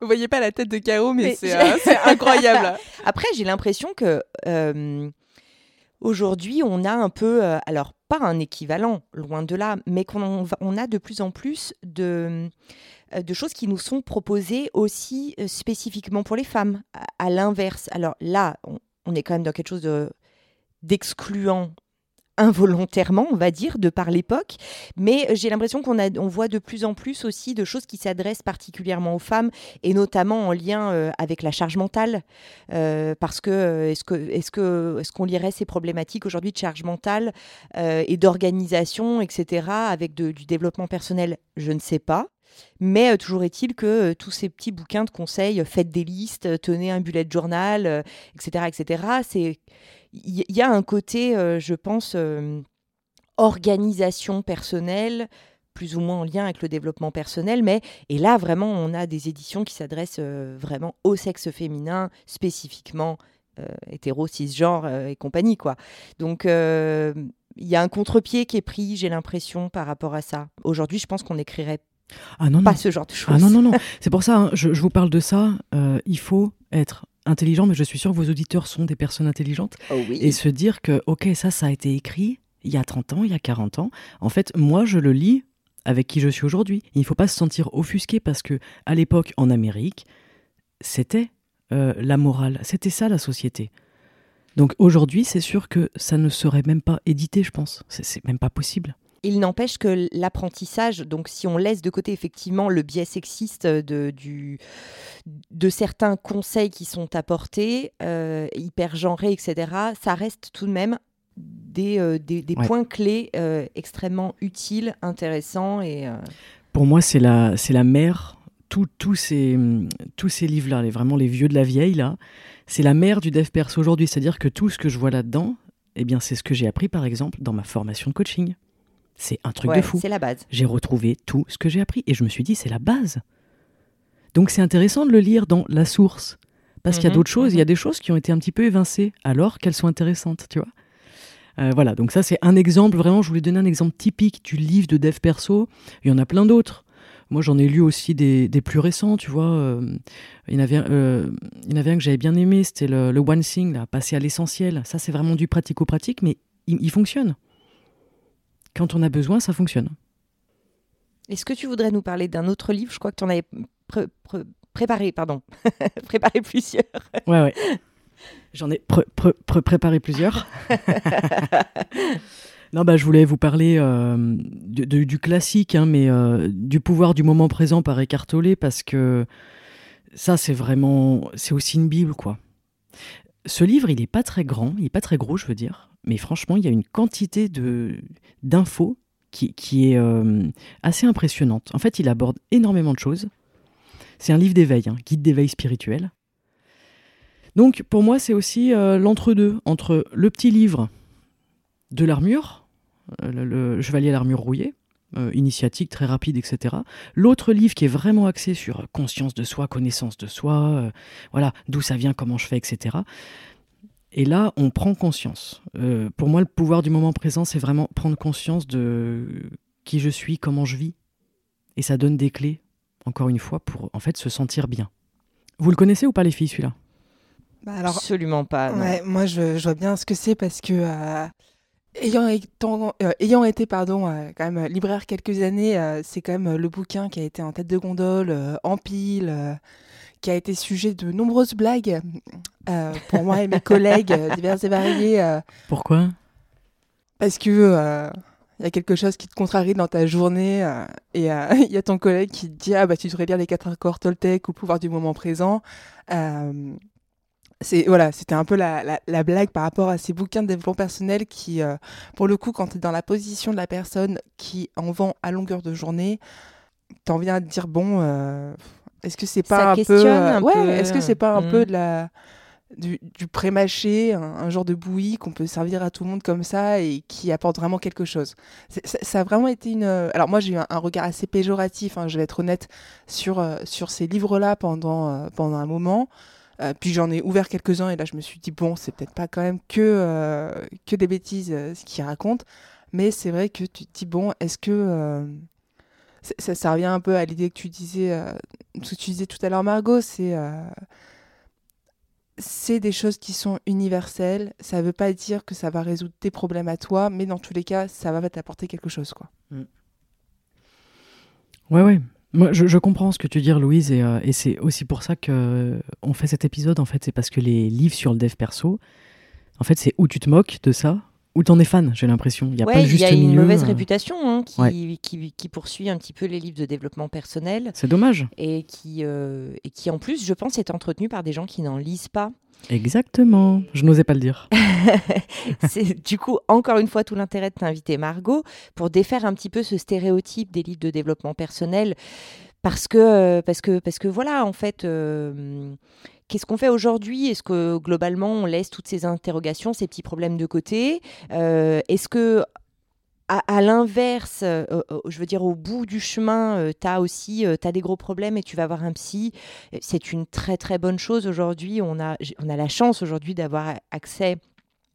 Vous voyez pas la tête de Caro, mais, euh, c'est incroyable. Après, j'ai l'impression que euh, aujourd'hui, on a un peu, euh, alors pas un équivalent, loin de là, mais qu'on on a de plus en plus de, de choses qui nous sont proposées aussi spécifiquement pour les femmes. À, l'inverse, alors là, on, on, est quand même dans quelque chose de d'excluant involontairement, on va dire, de par l'époque. Mais j'ai l'impression qu'on on voit de plus en plus aussi de choses qui s'adressent particulièrement aux femmes et notamment en lien euh, avec la charge mentale. Euh, parce que euh, est-ce que est-ce qu'on lirait ces problématiques aujourd'hui de charge mentale et d'organisation, etc. avec du développement personnel? Je ne sais pas. Mais toujours est-il que tous ces petits bouquins de conseils, faites des listes, tenez un bullet journal, etc., etc. C'est il y, a un côté, euh, je pense, euh, organisation personnelle, plus ou moins en lien avec le développement personnel, mais et là vraiment on a des éditions qui s'adressent euh, vraiment au sexe féminin, spécifiquement hétéro, cisgenre et compagnie quoi. Donc il y a un contre-pied qui est pris, j'ai l'impression, par rapport à ça. Aujourd'hui, je pense qu'on écrirait ah non, pas ce genre de choses. Ah non, non, non. C'est pour ça, hein, je, je, vous parle de ça. il faut être intelligent, mais je suis sûr que vos auditeurs sont des personnes intelligentes. Oh et se dire que, ok, ça, ça a été écrit il y a 30 ans, il y a 40 ans. En fait, moi, je le lis avec qui je suis aujourd'hui. Il ne faut pas se sentir offusqué parce que, à l'époque, en Amérique, c'était euh, la morale, c'était ça la société. Donc aujourd'hui, c'est sûr que ça ne serait même pas édité, je pense. C'est même pas possible. Il n'empêche que l'apprentissage, donc si on laisse de côté effectivement le biais sexiste de, du, de certains conseils qui sont apportés, euh, hyper genrés, etc., ça reste tout de même des, euh, des, des points clés euh, extrêmement utiles, intéressants. Et, Pour moi, c'est la, la mère. Tous ces, tous ces livres-là, les, vraiment les vieux de la vieille, là, c'est la mère du dev perso aujourd'hui. C'est-à-dire que tout ce que je vois là-dedans, eh bien, c'est ce que j'ai appris, par exemple, dans ma formation de coaching. C'est un truc de fou. C'est la base. J'ai retrouvé tout ce que j'ai appris et je me suis dit, c'est la base. Donc c'est intéressant de le lire dans la source. Parce qu'il y a mhm, d'autres choses, il y a mhm. des choses qui ont été un petit peu évincées alors qu'elles sont intéressantes, tu vois. Euh, voilà, donc ça c'est un exemple, vraiment, je voulais donner un exemple typique du livre de dev perso. Il y en a plein d'autres. Moi j'en ai lu aussi des, plus récents, tu vois. Euh, il, y en avait, euh, il y en avait un que j'avais bien aimé, c'était le, One Thing, là, passer à l'essentiel. Ça c'est vraiment du pratico-pratique, mais il fonctionne. Quand on a besoin, ça fonctionne. Est-ce que tu voudrais nous parler d'un autre livre? Je crois que tu en avais préparé, pardon, préparé plusieurs. ouais, ouais. J'en ai préparé plusieurs. non, bah, je voulais vous parler euh, du classique, hein, mais euh, du pouvoir du moment présent par Eckhart Tolle, parce que ça, c'est vraiment, c'est aussi une bible, quoi. Ce livre, il n'est pas très grand, il n'est pas très gros, je veux dire mais franchement, il y a une quantité d'infos qui, qui, est euh, assez impressionnante. En fait, il aborde énormément de choses. C'est un livre d'éveil, hein, guide d'éveil spirituel. Donc, pour moi, c'est aussi euh, l'entre-deux, entre le petit livre de l'armure, euh, le, Chevalier à l'armure rouillée, initiatique, très rapide, etc. L'autre livre qui est vraiment axé sur conscience de soi, connaissance de soi, voilà, d'où ça vient, comment je fais, etc. Et là, on prend conscience. Euh, pour moi, le pouvoir du moment présent, c'est vraiment prendre conscience de qui je suis, comment je vis. Et ça donne des clés, encore une fois, pour en fait se sentir bien. Vous le connaissez ou pas, les filles, celui-là? Bah alors, Absolument pas. moi, je, vois bien ce que c'est parce que. Euh, ayant, euh, ayant, été pardon, quand même libraire quelques années, c'est quand même le bouquin qui a été en tête de gondole, en pile, qui a été sujet de nombreuses blagues euh, pour moi et mes collègues euh, divers et variés. Euh. Pourquoi? Parce que il y a quelque chose qui te contrarie dans ta journée et il y a ton collègue qui te dit ah bah tu devrais lire les quatre accords Toltec ou le pouvoir du moment présent. c'est voilà, c'était un peu la, la, blague par rapport à ces bouquins de développement personnel qui, pour le coup, quand tu es dans la position de la personne qui en vend à longueur de journée, t'en viens à te dire bon, est-ce que c'est pas un peu, ouais, est-ce que c'est pas un peu hmm. de la du, du pré-mâché, un, genre de bouillie qu'on peut servir à tout le monde comme ça et qui apporte vraiment quelque chose? Ça, a vraiment été une. Alors moi j'ai eu un, regard assez péjoratif, hein, je vais être honnête sur euh, sur ces livres-là pendant euh, pendant un moment. Euh, puis j'en ai ouvert quelques-uns et là je me suis dit bon c'est peut-être pas quand même que que des bêtises ce qu'ils racontent, mais c'est vrai que tu te dis bon est-ce que ça, revient un peu à l'idée que tu disais, euh, que tu disais tout à l'heure, Margot, c'est euh, c'est des choses qui sont universelles. Ça ne veut pas dire que ça va résoudre tes problèmes à toi, mais dans tous les cas, ça va t'apporter quelque chose, quoi. Mm. Ouais, ouais. Moi, je, comprends ce que tu dis, Louise, et, euh, et c'est aussi pour ça que on fait cet épisode. En fait, c'est parce que les livres sur le dev perso, en fait, c'est où tu te moques de ça, ou t'en es fan, j'ai l'impression. Il y a pas juste y a une mauvaise euh. réputation hein, qui, qui, qui, poursuit un petit peu les livres de développement personnel. C'est dommage. Et qui, euh, et qui, en plus, je pense, est entretenu par des gens qui n'en lisent pas. Exactement, je n'osais pas le dire. c'est du coup encore une fois tout l'intérêt de t'inviter Margot pour défaire un petit peu ce stéréotype des livres de développement personnel parce que euh, parce que parce que voilà en fait Qu'est-ce qu'on fait aujourd'hui? Est-ce que globalement on laisse toutes ces interrogations, ces petits problèmes de côté? Euh, Est-ce que à, l'inverse, euh, euh, je veux dire, au bout du chemin, tu as aussi as des gros problèmes et tu vas voir un psy. C'est une très très bonne chose aujourd'hui. On a, on a la chance aujourd'hui d'avoir accès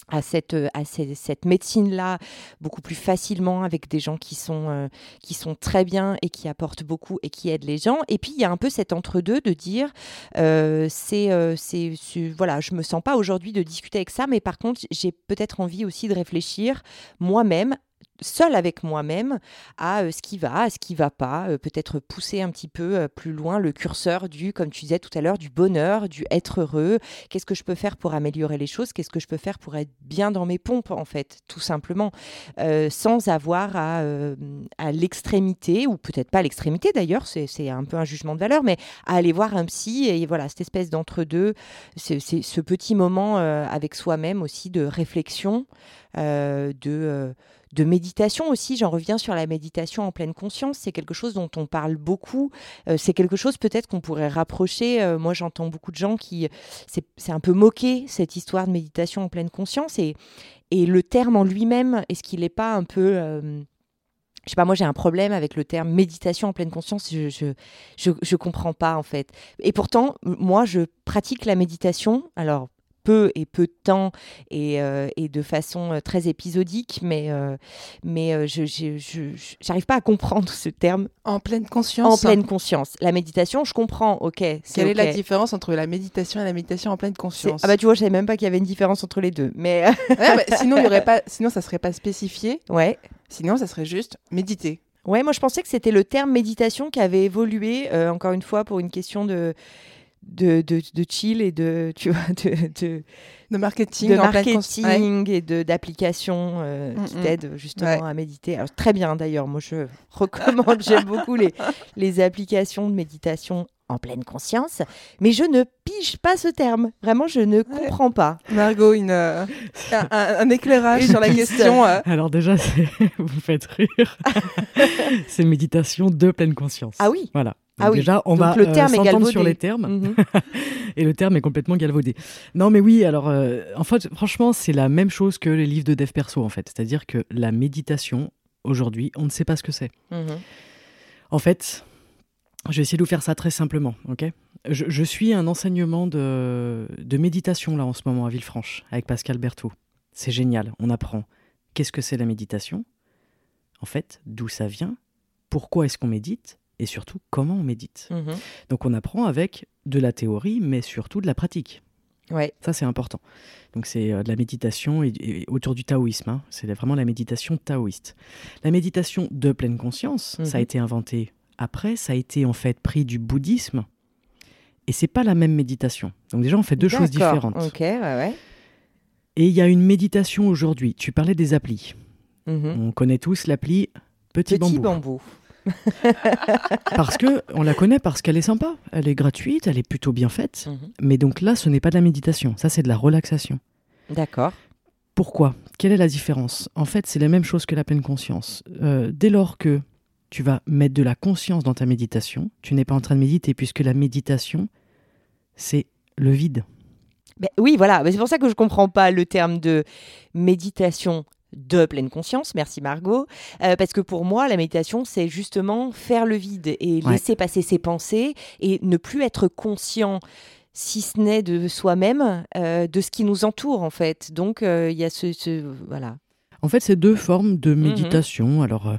à cette, euh, à cette, médecine-là beaucoup plus facilement avec des gens qui sont, euh, qui sont très bien et qui apportent beaucoup et qui aident les gens. Et puis, il y a un peu cet entre-deux de dire, euh, c'est, c'est, voilà, je me sens pas aujourd'hui de discuter avec ça, mais par contre, j'ai peut-être envie aussi de réfléchir moi-même seule avec moi-même à euh, ce qui va, à ce qui va pas, euh, peut-être pousser un petit peu euh, plus loin le curseur du, comme tu disais tout à l'heure, du bonheur, du être heureux. Qu'est-ce que je peux faire pour améliorer les choses? Qu'est-ce que je peux faire pour être bien dans mes pompes, en fait, tout simplement, sans avoir à, à l'extrémité, ou peut-être pas l'extrémité d'ailleurs, c'est un peu un jugement de valeur, mais à aller voir un psy et voilà, cette espèce d'entre-deux, c'est ce petit moment avec soi-même aussi de réflexion, de de méditation aussi. J'en reviens sur la méditation en pleine conscience. C'est quelque chose dont on parle beaucoup. Euh, c'est quelque chose peut-être qu'on pourrait rapprocher. Euh, moi, j'entends beaucoup de gens qui. C'est un peu moqué, cette histoire de méditation en pleine conscience. Et, et le terme en lui-même, est-ce qu'il n'est pas un peu. Euh, je sais pas, moi j'ai un problème avec le terme méditation en pleine conscience, je, je, je, je, comprends pas en fait. Et pourtant, moi je pratique la méditation, alors peu et peu de temps et, euh, et de façon euh, très épisodique, mais, euh, mais je n'arrive pas à comprendre ce terme. En pleine conscience En pleine conscience. La méditation, je comprends, ok. Quelle est la différence entre la méditation et la méditation en pleine conscience Ah bah tu vois, je savais même pas qu'il y avait une différence entre les deux. Mais sinon, il y aurait pas, sinon ça serait pas spécifié. Ouais. Sinon, ça serait juste méditer. Ouais, moi je pensais que c'était le terme méditation qui avait évolué, encore une fois, pour une question de de, de, de, chill et de, tu vois, de, de, de marketing, de marketing et d'applications euh, mm, qui mm. t'aident justement à méditer. Alors, très bien d'ailleurs, moi je recommande, j'aime beaucoup les, les applications de méditation en pleine conscience, mais je ne pige pas ce terme. Vraiment, je ne comprends pas. Margot, une, euh, un, éclairage sur la question. Euh. Alors déjà, vous faites rire. c'est méditation de pleine conscience. Ah oui Voilà. Ah oui. Déjà, on va le terme euh, s'entendre sur les termes. Mhm. et le terme est complètement galvaudé. Non, mais oui, alors, en fait, franchement, c'est la même chose que les livres de dev perso, en fait. C'est-à-dire que la méditation, aujourd'hui, on ne sait pas ce que c'est. Mhm. En fait, je vais essayer de vous faire ça très simplement, ok? Je, suis un enseignement de, méditation là en ce moment à Villefranche avec Pascal Berthaud. C'est génial, on apprend qu'est-ce que c'est la méditation, en fait, d'où ça vient, pourquoi est-ce qu'on médite? Et surtout comment on médite. Mhm. Donc on apprend avec de la théorie mais surtout de la pratique. Ouais. Ça c'est important. Donc c'est euh, de la méditation et, autour du taoïsme. Hein. C'est vraiment la méditation taoïste. La méditation de pleine conscience, ça a mhm. été inventé après, ça a été en fait pris du bouddhisme. Et c'est pas la même méditation. Donc déjà, on fait deux choses différentes. Ok, ouais, ouais. Et il y a une méditation aujourd'hui. Tu parlais des applis. Mhm. On connaît tous l'appli Petit, Petit bambou. parce que on la connaît parce qu'elle est sympa, elle est gratuite, elle est plutôt bien faite. Mhm. Mais donc là, ce n'est pas de la méditation, ça c'est de la relaxation. D'accord. Pourquoi? Quelle est la différence? En fait, c'est la même chose que la pleine conscience. Euh, dès lors que tu vas mettre de la conscience dans ta méditation. Tu n'es pas en train de méditer puisque la méditation, c'est le vide. Ben oui, voilà. C'est pour ça que je ne comprends pas le terme de méditation de pleine conscience. Merci Margot. Euh, parce que pour moi, la méditation, c'est justement faire le vide et laisser passer ses pensées et ne plus être conscient si ce n'est de soi-même, euh, de ce qui nous entoure en fait. Donc euh, il y a ce, voilà. En fait, c'est deux formes de mhm. méditation. Alors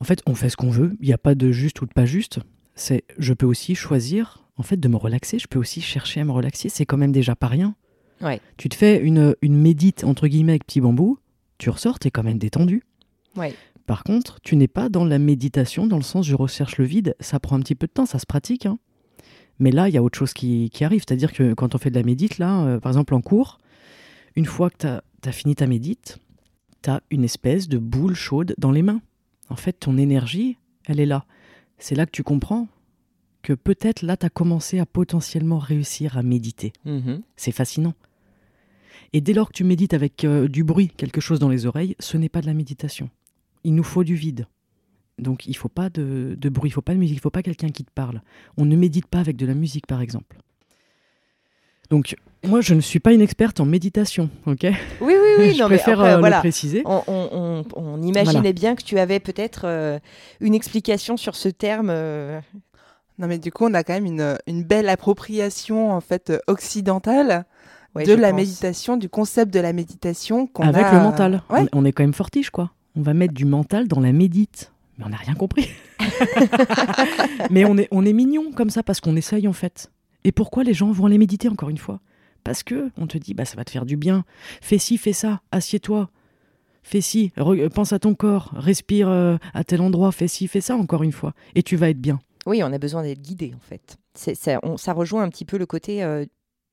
en fait, on fait ce qu'on veut. Il n'y a pas de juste ou de pas juste. C'est, je peux aussi choisir, en fait, de me relaxer. Je peux aussi chercher à me relaxer. C'est quand même déjà pas rien. Ouais. Tu te fais une, une médite, entre guillemets, avec petit bambou. Tu ressors, tu es quand même détendu. Ouais. Par contre, tu n'es pas dans la méditation, dans le sens je recherche le vide. Ça prend un petit peu de temps, ça se pratique. Hein. Mais là, il y a autre chose qui, qui arrive. C'est-à-dire que quand on fait de la médite, là, euh, par exemple en cours, une fois que tu as, as, fini ta médite, tu as une espèce de boule chaude dans les mains en fait, ton énergie, elle est là. C'est là que tu comprends que peut-être là, tu as commencé à potentiellement réussir à méditer. Mhm. C'est fascinant. Et dès lors que tu médites avec euh, du bruit, quelque chose dans les oreilles, ce n'est pas de la méditation. Il nous faut du vide. Donc il faut pas de, de bruit, il faut pas de musique, il faut pas quelqu'un qui te parle. On ne médite pas avec de la musique, par exemple. Donc, moi, je ne suis pas une experte en méditation, ok? Oui, oui, oui. je préfère euh, le préciser. On, imaginait bien que tu avais peut-être euh, une explication sur ce terme. Euh. Non, mais du coup, on a quand même une, une belle appropriation en fait occidentale de la méditation, du concept de la méditation. Avec le mental. On, est quand même fortiche, quoi. On va mettre du mental dans la médite. Mais on n'a rien compris. mais on est, on est mignon comme ça parce qu'on essaye en fait. Et pourquoi les gens vont aller méditer encore une fois? Parce que on te dit bah ça va te faire du bien. Fais ci, fais ça, assieds-toi. fais ci, pense à ton corps, respire euh, à tel endroit, fais ci, fais ça encore une fois, et tu vas être bien. Oui, on a besoin d'être guidé en fait. Ça, ça, rejoint un petit peu le côté euh,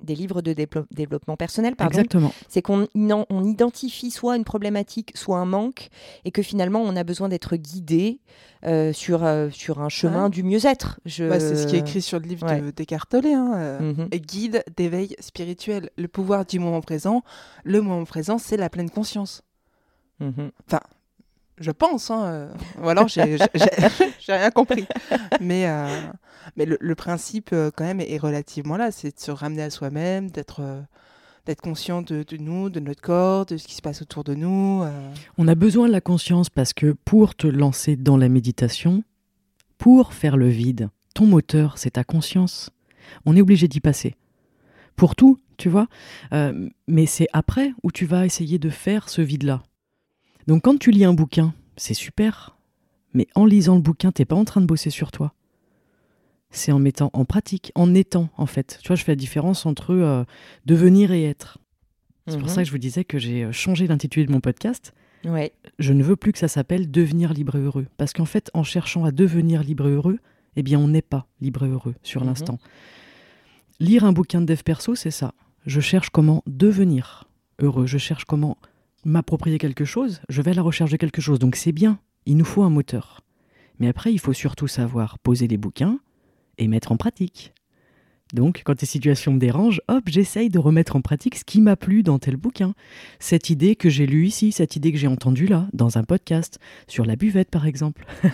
des livres de développement personnel, pardon. Exactement. C'est qu'on on identifie soit une problématique, soit un manque, et que finalement on a besoin d'être guidé euh, sur, euh, sur un chemin du mieux-être. Je... c'est ce qui est écrit sur le livre de Descartes hein, euh, mhm. guide d'éveil spirituel. Le pouvoir du moment présent. Le moment présent, c'est la pleine conscience. Mhm. Enfin, je pense, hein, ou alors j'ai rien compris. Mais, mais le, principe, quand même, est relativement là. C'est de se ramener à soi-même, d'être d'être conscient de, nous, de notre corps, de ce qui se passe autour de nous. Euh. On a besoin de la conscience parce que pour te lancer dans la méditation, pour faire le vide, ton moteur, c'est ta conscience. On est obligé d'y passer. Pour tout, tu vois. Euh, mais c'est après où tu vas essayer de faire ce vide-là. Donc quand tu lis un bouquin, c'est super. Mais en lisant le bouquin, t'es pas en train de bosser sur toi c'est en mettant en pratique, en étant en fait. Tu vois, je fais la différence entre euh, devenir et être. C'est pour ça mhm. que je vous disais que j'ai euh, changé l'intitulé de mon podcast. Ouais. Je ne veux plus que ça s'appelle devenir libre et heureux. Parce qu'en fait, en cherchant à devenir libre et heureux, eh bien, on n'est pas libre et heureux sur mhm. l'instant. Lire un bouquin de dev perso, c'est ça. Je cherche comment devenir heureux. Je cherche comment m'approprier quelque chose. Je vais à la recherche de quelque chose. Donc c'est bien. Il nous faut un moteur. Mais après, il faut surtout savoir poser les bouquins, et mettre en pratique. Donc, quand tes situations me dérangent, hop, j'essaye de remettre en pratique ce qui m'a plu dans tel bouquin. Cette idée que j'ai lue ici, cette idée que j'ai entendue là, dans un podcast, sur la buvette par exemple.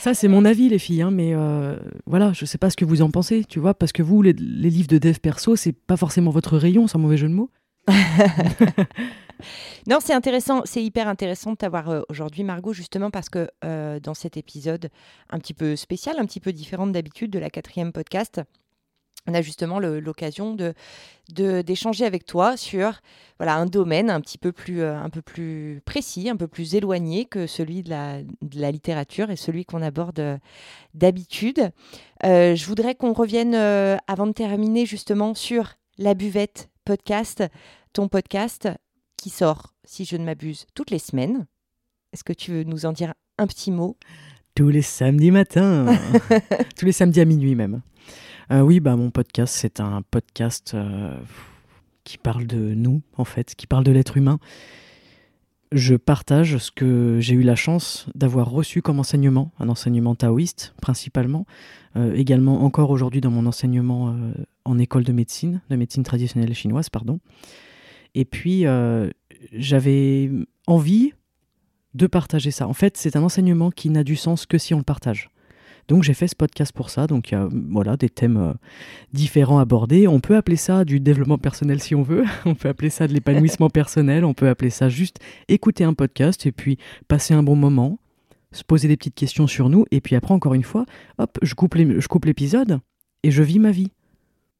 Ça, c'est mon avis, les filles, hein, mais euh, voilà, je sais pas ce que vous en pensez, tu vois, parce que vous, les, les livres de dev perso, c'est pas forcément votre rayon, sans mauvais jeu de mots. non, c'est intéressant, c'est hyper intéressant de t'avoir euh, aujourd'hui, Margot, justement parce que euh, dans cet épisode un petit peu spécial, un petit peu différent d'habitude de la quatrième podcast, on a justement l'occasion de d'échanger avec toi sur voilà un domaine un petit peu plus euh, un peu plus précis, un peu plus éloigné que celui de la, de la littérature et celui qu'on aborde d'habitude. je voudrais qu'on revienne avant de terminer justement sur la buvette podcast, ton podcast qui sort, si je ne m'abuse, toutes les semaines. Est-ce que tu veux nous en dire un petit mot? Tous les samedis matins, tous les samedis à minuit même. Euh, oui, bah mon podcast, c'est un podcast euh, qui parle de nous, en fait, qui parle de l'être humain. Je partage ce que j'ai eu la chance d'avoir reçu comme enseignement, un enseignement taoïste principalement, euh, également encore aujourd'hui dans mon enseignement en école de médecine, de médecine traditionnelle chinoise, pardon. Et puis, euh, j'avais envie de partager ça. En fait, c'est un enseignement qui n'a du sens que si on le partage. Donc j'ai fait ce podcast pour ça. Donc il y a voilà, des thèmes euh, différents abordés. On peut appeler ça du développement personnel si on veut. on peut appeler ça de l'épanouissement personnel. On peut appeler ça juste écouter un podcast et puis passer un bon moment, se poser des petites questions sur nous. Et puis après, encore une fois, hop, je coupe l'épisode et je vis ma vie.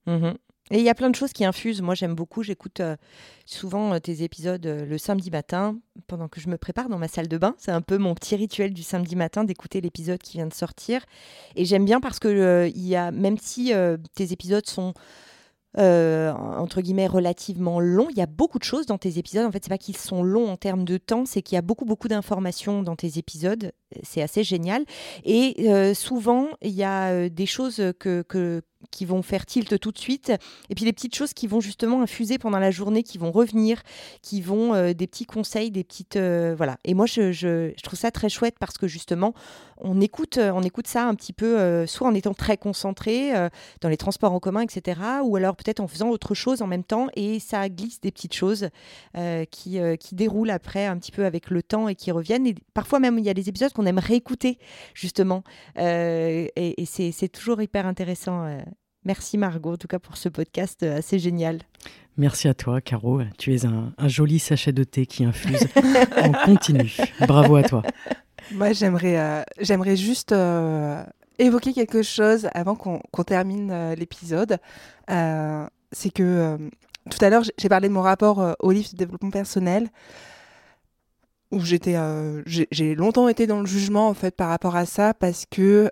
Mmh et il y a plein de choses qui infusent. Moi, j'aime beaucoup. J'écoute euh, souvent euh, tes épisodes euh, le samedi matin pendant que je me prépare dans ma salle de bain. C'est un peu mon petit rituel du samedi matin d'écouter l'épisode qui vient de sortir. Et j'aime bien parce que il y a, même si tes épisodes sont entre guillemets relativement longs. Il y a beaucoup de choses dans tes épisodes. En fait, c'est pas qu'ils sont longs en termes de temps, c'est qu'il y a beaucoup beaucoup d'informations dans tes épisodes. C'est assez génial. Et souvent, il y a des choses que, que qui vont faire tilt tout de suite, et puis les petites choses qui vont justement infuser pendant la journée, qui vont revenir, qui vont euh, des petits conseils, des petites euh, voilà. Et moi, je, je, trouve ça très chouette parce que justement, on écoute, on écoute ça un petit peu, euh, soit en étant très concentré dans les transports en commun, etc., ou alors peut-être en faisant autre chose en même temps, et ça glisse des petites choses qui, qui déroulent après un petit peu avec le temps et qui reviennent. Et parfois même, il y a des épisodes qu'on aime réécouter justement, et, et c'est toujours hyper intéressant Merci Margot, en tout cas pour ce podcast euh, assez génial. Merci à toi, Caro. Tu es un, joli sachet de thé qui infuse en continu. Bravo à toi. Moi, j'aimerais, euh, j'aimerais juste euh, évoquer quelque chose avant qu'on, termine l'épisode. c'est que tout à l'heure, j'ai parlé de mon rapport au livre de développement personnel où j'étais, j'ai, longtemps été dans le jugement en fait par rapport à ça parce que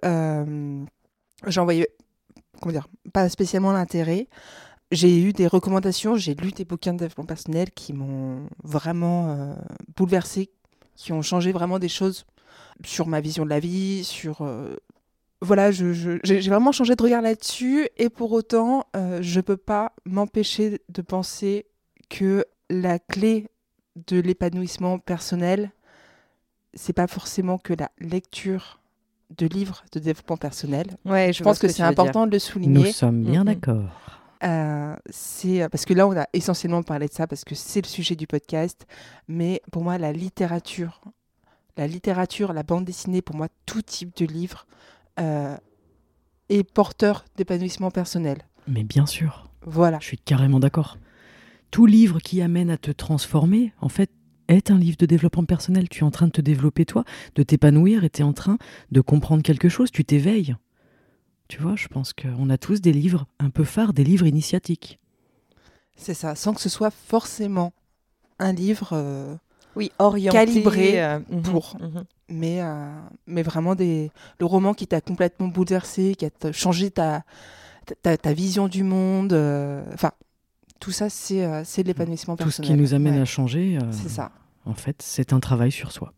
j'en voyais comment dire, pas spécialement l'intérêt. j'ai eu des recommandations, j'ai lu des bouquins de développement personnel qui m'ont vraiment euh, bouleversé, qui ont changé vraiment des choses sur ma vision de la vie, sur... euh, voilà, j'ai vraiment changé de regard là-dessus et pour autant, euh, je peux pas m'empêcher de penser que la clé de l'épanouissement personnel, c'est pas forcément que la lecture de livres de développement personnel. Ouais, Je pense que, c'est important de le Nous souligner. sommes bien d'accord. Euh, c'est parce que là, on a essentiellement parlé de ça parce que c'est le sujet du podcast. Mais pour moi, la littérature, la littérature, la bande dessinée, pour moi, tout type de livre euh, est porteur d'épanouissement personnel. Mais bien sûr, Voilà. je suis carrément d'accord. Tout livre qui amène à te transformer, en fait, est un livre de développement personnel. Tu es en train de te développer toi, de t'épanouir et tu es en train de comprendre quelque chose, tu t'éveilles. Tu vois, je pense qu'on a tous des livres un peu phares, des livres initiatiques. C'est ça, sans que ce soit forcément un livre, euh, Oui, orienté. Calibré euh, mhm, pour. mhm. mais, euh, mais vraiment des, le roman qui t'a complètement bouleversé, qui a changé ta, ta, ta vision du monde. euh, Enfin, tout ça, c'est euh, c'est de l'épanouissement Tout ce personnel. qui nous amène Ouais, à changer, euh, C'est ça. en fait, c'est un travail sur soi.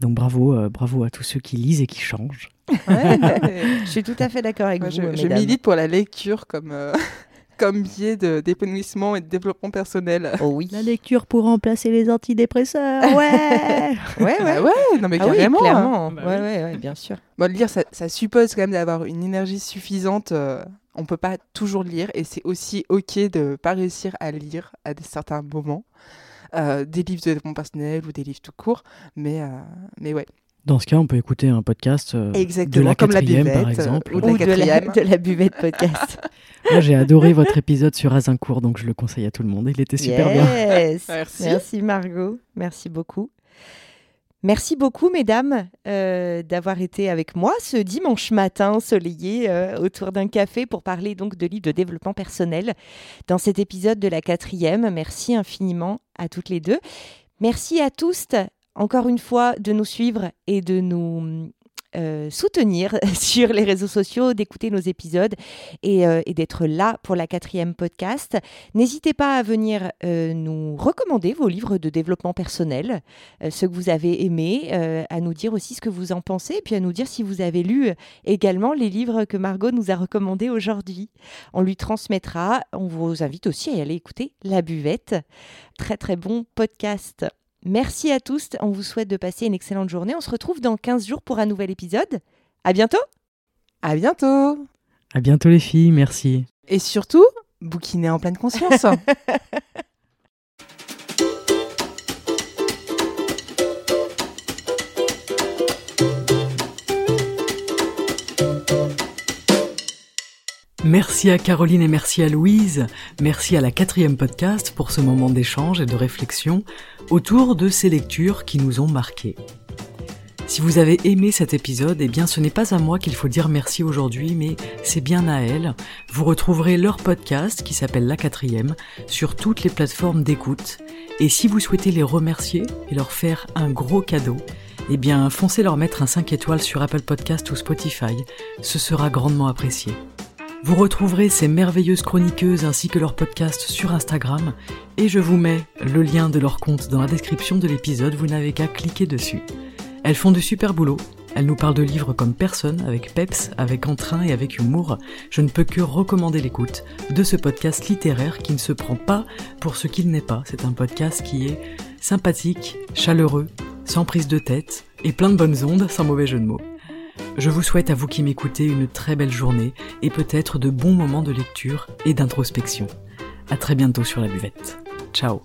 Donc bravo, euh, bravo à tous ceux qui lisent et qui changent. Ouais, je suis tout à fait d'accord avec Moi, vous, je, je milite pour la lecture comme, euh, comme biais de- d'épanouissement et de développement personnel. Oh oui. lecture pour remplacer les antidépresseurs, ouais Ouais, ouais. ouais, non mais Ah oui, carrément. hein. clairement. Bah ouais, oui. ouais, ouais, bien sûr. Bon, lire, ça, ça suppose quand même d'avoir une énergie suffisante. On peut pas toujours lire et c'est aussi ok de pas réussir à lire à certains moments. euh, des livres de développement personnel ou des livres tout court. Mais, euh, mais ouais, Dans ce cas, on peut écouter un podcast euh, de la comme la quatrième, buvette par exemple. ou de la Ou de la, quatrième. de la buvette podcast. Moi, j'ai adoré votre épisode sur Azincourt, donc je le conseille à tout le monde. Il était super bien. Yes. Merci. Merci Margot. Merci beaucoup. Merci beaucoup, mesdames, euh, d'avoir été avec moi ce dimanche matin ensoleillé euh, autour d'un café pour parler donc de livres de développement personnel dans cet épisode de la quatrième. Merci infiniment à toutes les deux. Merci à tous, encore une fois, de nous suivre et de nous euh, soutenir sur les réseaux sociaux, d'écouter nos épisodes et, euh, et d'être là pour la quatrième podcast. N'hésitez pas à venir euh, nous recommander vos livres de développement personnel, ceux que vous avez aimés, à nous dire aussi ce que vous en pensez, et puis à nous dire si vous avez lu également les livres que Margot nous a recommandés aujourd'hui. On lui transmettra. On vous invite aussi à aller écouter La Buvette. Très très bon podcast. Merci à tous. On vous souhaite de passer une excellente journée. On se retrouve dans 15 jours pour un nouvel épisode. À bientôt. À bientôt. À bientôt les filles, merci. Et surtout, bouquiner en pleine conscience. Merci à Caroline et merci à Louise. Merci à la quatrième podcast pour ce moment d'échange et de réflexion autour de ces lectures qui nous ont marqués. Si vous avez aimé cet épisode, eh bien ce n'est pas à moi qu'il faut dire merci aujourd'hui, mais c'est bien à elles. Vous retrouverez leur podcast qui s'appelle La Quatrième sur toutes les plateformes d'écoute. Et si vous souhaitez les remercier et leur faire un gros cadeau, eh bien foncez leur mettre un 5 étoiles sur Apple Podcast ou Spotify. Ce sera grandement apprécié. Vous retrouverez ces merveilleuses chroniqueuses ainsi que leur podcast sur Instagram et je vous mets le lien de leur compte dans la description de l'épisode, vous n'avez qu'à cliquer dessus. Elles font du super boulot, elles nous parlent de livres comme personne, avec peps, avec entrain et avec humour. Je ne peux que recommander l'écoute de ce podcast littéraire qui ne se prend pas pour ce qu'il n'est pas. C'est un podcast qui est sympathique, chaleureux, sans prise de tête et plein de bonnes ondes, sans mauvais jeu de mots. Je vous souhaite à vous qui m'écoutez une très belle journée et peut-être de bons moments de lecture et d'introspection. À très bientôt sur la buvette. Ciao